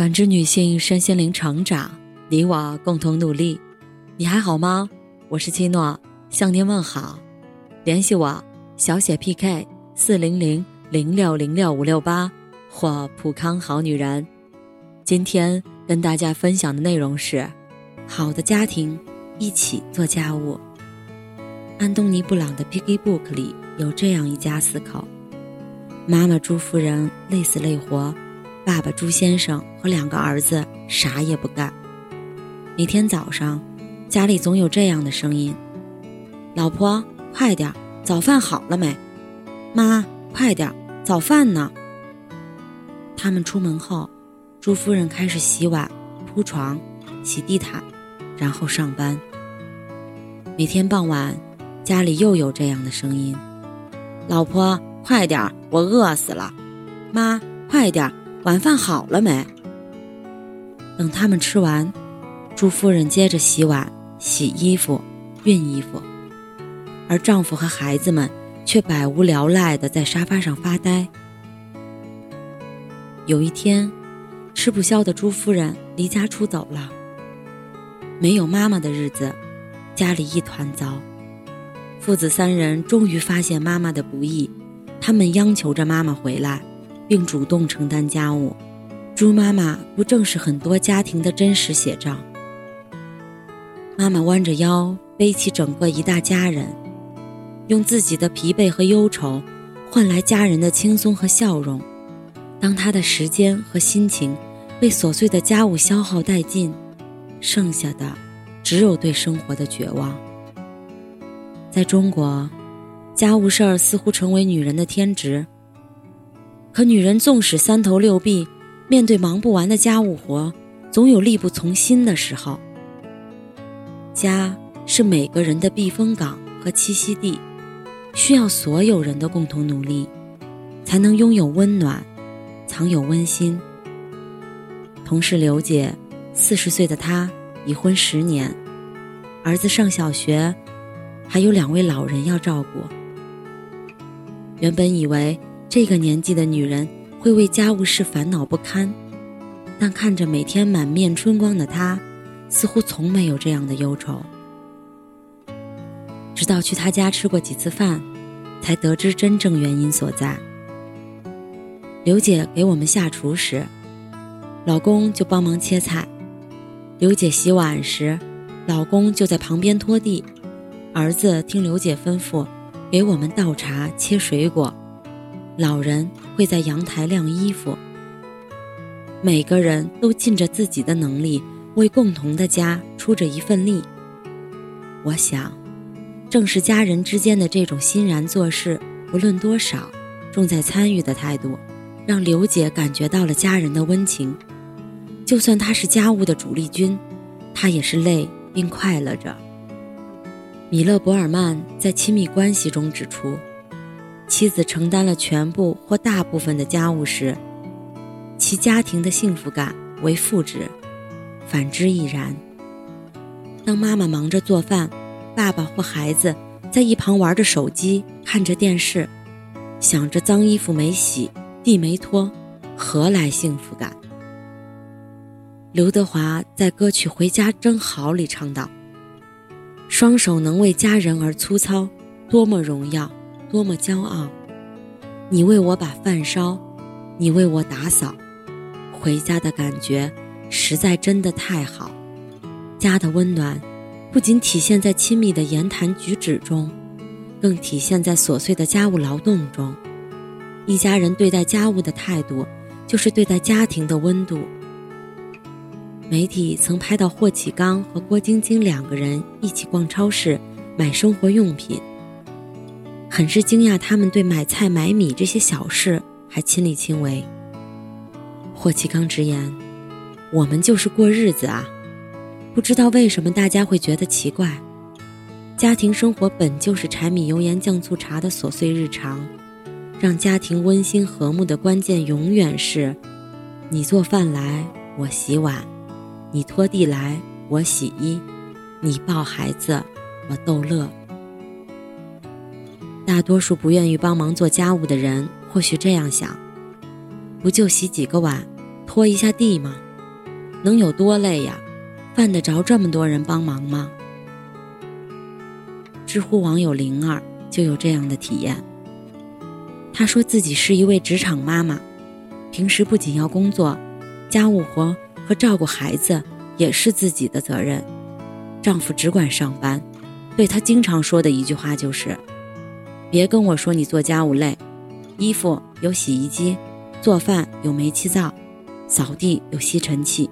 感知女性身心灵成长，你我共同努力。你还好吗？我是七诺，向您问好。联系我小写 PK 四零零零六零六五六八或普康好女人。今天跟大家分享的内容是：好的家庭一起做家务。安东尼布朗的《Piggy Book》里有这样一家四口：妈妈朱夫人累死累活。爸爸朱先生和两个儿子啥也不干。每天早上，家里总有这样的声音：“老婆，快点，早饭好了没？”“妈，快点，早饭呢。”他们出门后，朱夫人开始洗碗、铺床、洗地毯，然后上班。每天傍晚，家里又有这样的声音：“老婆，快点，我饿死了。”“妈，快点。”晚饭好了没？等他们吃完，朱夫人接着洗碗、洗衣服、熨衣服，而丈夫和孩子们却百无聊赖的在沙发上发呆。有一天，吃不消的朱夫人离家出走了。没有妈妈的日子，家里一团糟。父子三人终于发现妈妈的不易，他们央求着妈妈回来。并主动承担家务，猪妈妈不正是很多家庭的真实写照？妈妈弯着腰背起整个一大家人，用自己的疲惫和忧愁换来家人的轻松和笑容。当她的时间和心情被琐碎的家务消耗殆尽，剩下的只有对生活的绝望。在中国，家务事儿似乎成为女人的天职。可女人纵使三头六臂，面对忙不完的家务活，总有力不从心的时候。家是每个人的避风港和栖息地，需要所有人的共同努力，才能拥有温暖，藏有温馨。同事刘姐，四十岁的她已婚十年，儿子上小学，还有两位老人要照顾。原本以为。这个年纪的女人会为家务事烦恼不堪，但看着每天满面春光的她，似乎从没有这样的忧愁。直到去她家吃过几次饭，才得知真正原因所在。刘姐给我们下厨时，老公就帮忙切菜；刘姐洗碗时，老公就在旁边拖地；儿子听刘姐吩咐，给我们倒茶、切水果。老人会在阳台晾衣服。每个人都尽着自己的能力，为共同的家出着一份力。我想，正是家人之间的这种欣然做事，不论多少，重在参与的态度，让刘姐感觉到了家人的温情。就算她是家务的主力军，她也是累并快乐着。米勒·博尔曼在亲密关系中指出。妻子承担了全部或大部分的家务时，其家庭的幸福感为负值；反之亦然。当妈妈忙着做饭，爸爸或孩子在一旁玩着手机、看着电视，想着脏衣服没洗、地没拖，何来幸福感？刘德华在歌曲《回家真好》里唱道：“双手能为家人而粗糙，多么荣耀！”多么骄傲！你为我把饭烧，你为我打扫，回家的感觉实在真的太好。家的温暖，不仅体现在亲密的言谈举止中，更体现在琐碎的家务劳动中。一家人对待家务的态度，就是对待家庭的温度。媒体曾拍到霍启刚和郭晶晶两个人一起逛超市买生活用品。很是惊讶，他们对买菜买米这些小事还亲力亲为。霍启刚直言：“我们就是过日子啊，不知道为什么大家会觉得奇怪。家庭生活本就是柴米油盐酱醋茶的琐碎日常，让家庭温馨和睦的关键永远是：你做饭来，我洗碗；你拖地来，我洗衣；你抱孩子，我逗乐。”大多数不愿意帮忙做家务的人，或许这样想：不就洗几个碗，拖一下地吗？能有多累呀？犯得着这么多人帮忙吗？知乎网友灵儿就有这样的体验。她说自己是一位职场妈妈，平时不仅要工作，家务活和照顾孩子也是自己的责任。丈夫只管上班，对她经常说的一句话就是：“别跟我说你做家务累，衣服有洗衣机，做饭有煤气灶，扫地有吸尘器。”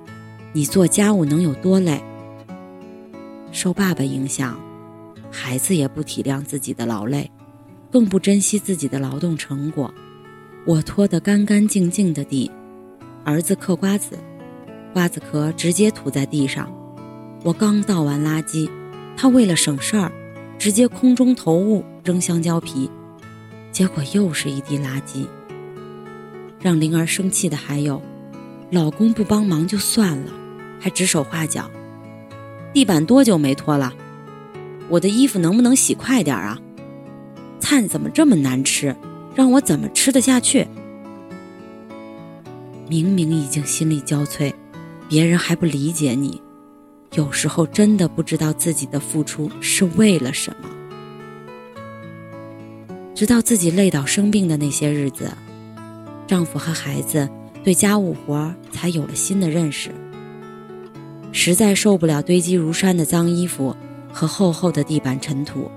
你做家务能有多累？受爸爸影响，孩子也不体谅自己的劳累，更不珍惜自己的劳动成果。我拖得干干净净的地，儿子嗑瓜子，瓜子壳直接吐在地上。我刚倒完垃圾，他为了省事儿，直接空中投物扔香蕉皮，结果又是一地垃圾。让灵儿生气的还有。老公不帮忙就算了，还指手画脚。地板多久没拖了？我的衣服能不能洗快点啊？菜怎么这么难吃？让我怎么吃得下去？明明已经心力交瘁，别人还不理解你。有时候真的不知道自己的付出是为了什么。直到自己累倒生病的那些日子，丈夫和孩子。对家务活才有了新的认识。实在受不了堆积如山的脏衣服和厚厚的地板尘土，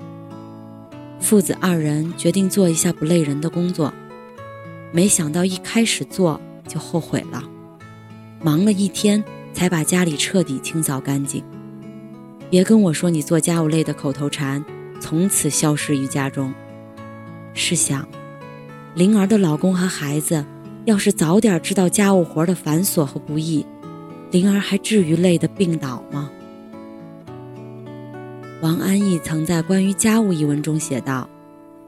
父子二人决定做一下不累人的工作。没想到一开始做就后悔了，忙了一天才把家里彻底清扫干净。别跟我说你做家务累的口头禅，从此消失于家中。试想，灵儿的老公和孩子。要是早点知道家务活的繁琐和不易，灵儿还至于累得病倒吗？王安忆曾在关于家务一文中写道：“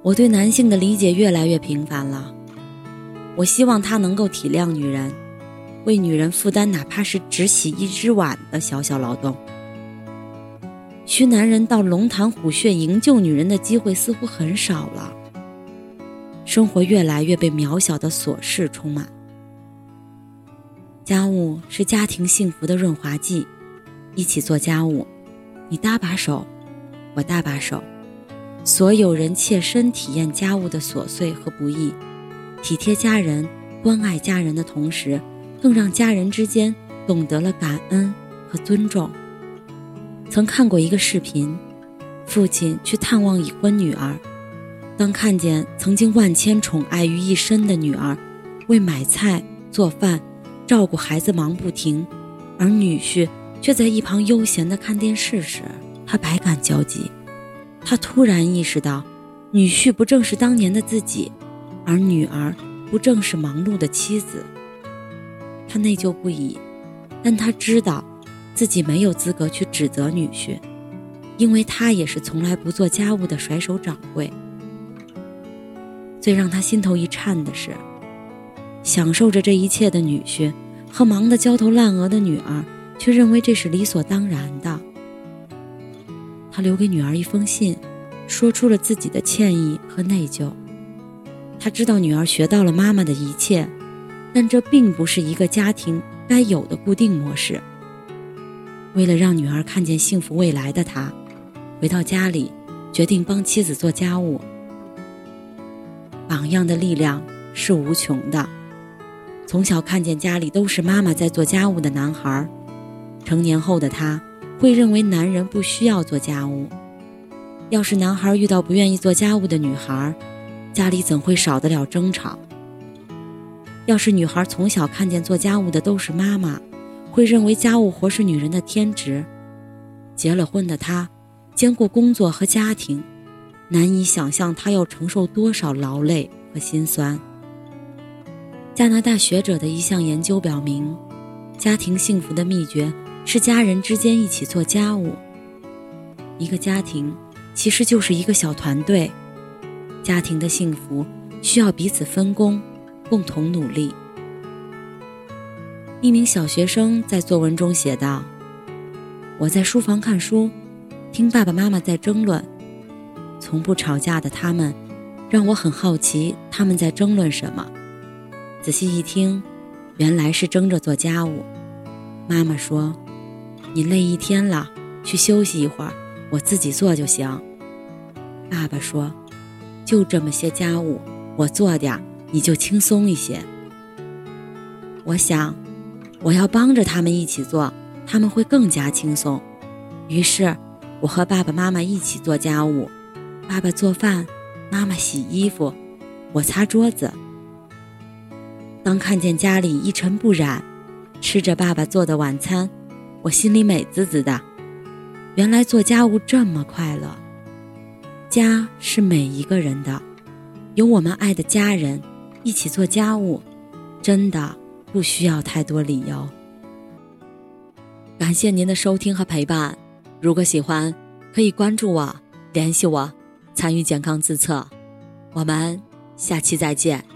我对男性的理解越来越频繁了。我希望他能够体谅女人，为女人负担哪怕是只洗一只碗的小小劳动。需男人到龙潭虎穴营救女人的机会似乎很少了。”生活越来越被渺小的琐事充满。家务是家庭幸福的润滑剂，一起做家务，你搭把手，我搭把手，所有人切身体验家务的琐碎和不易，体贴家人、关爱家人的同时，更让家人之间懂得了感恩和尊重。曾看过一个视频，父亲去探望已婚女儿。当看见曾经万千宠爱于一身的女儿，为买菜、做饭、照顾孩子忙不停，而女婿却在一旁悠闲地看电视时，他百感交集。他突然意识到，女婿不正是当年的自己，而女儿不正是忙碌的妻子。他内疚不已，但他知道，自己没有资格去指责女婿，因为他也是从来不做家务的甩手掌柜。最让他心头一颤的是，享受着这一切的女婿和忙得焦头烂额的女儿，却认为这是理所当然的。他留给女儿一封信，说出了自己的歉意和内疚。他知道女儿学到了妈妈的一切，但这并不是一个家庭该有的固定模式。为了让女儿看见幸福未来的他，回到家里，决定帮妻子做家务。榜样的力量是无穷的。从小看见家里都是妈妈在做家务的男孩，成年后的他会认为男人不需要做家务。要是男孩遇到不愿意做家务的女孩，家里怎会少得了争吵？要是女孩从小看见做家务的都是妈妈，会认为家务活是女人的天职。结了婚的她，兼顾工作和家庭。难以想象她要承受多少劳累和心酸。加拿大学者的一项研究表明，家庭幸福的秘诀是家人之间一起做家务。一个家庭其实就是一个小团队，家庭的幸福需要彼此分工，共同努力。一名小学生在作文中写道：“我在书房看书，听爸爸妈妈在争论。”从不吵架的他们，让我很好奇他们在争论什么。仔细一听，原来是争着做家务。妈妈说：“你累一天了，去休息一会儿，我自己做就行。”爸爸说：“就这么些家务，我做点儿，你就轻松一些。”我想，我要帮着他们一起做，他们会更加轻松。于是，我和爸爸妈妈一起做家务，爸爸做饭，妈妈洗衣服，我擦桌子。当看见家里一尘不染，吃着爸爸做的晚餐，我心里美滋滋的。原来做家务这么快乐。家是每一个人的，有我们爱的家人一起做家务，真的。不需要太多理由。感谢您的收听和陪伴，如果喜欢，可以关注我，联系我，参与健康自测。我们下期再见。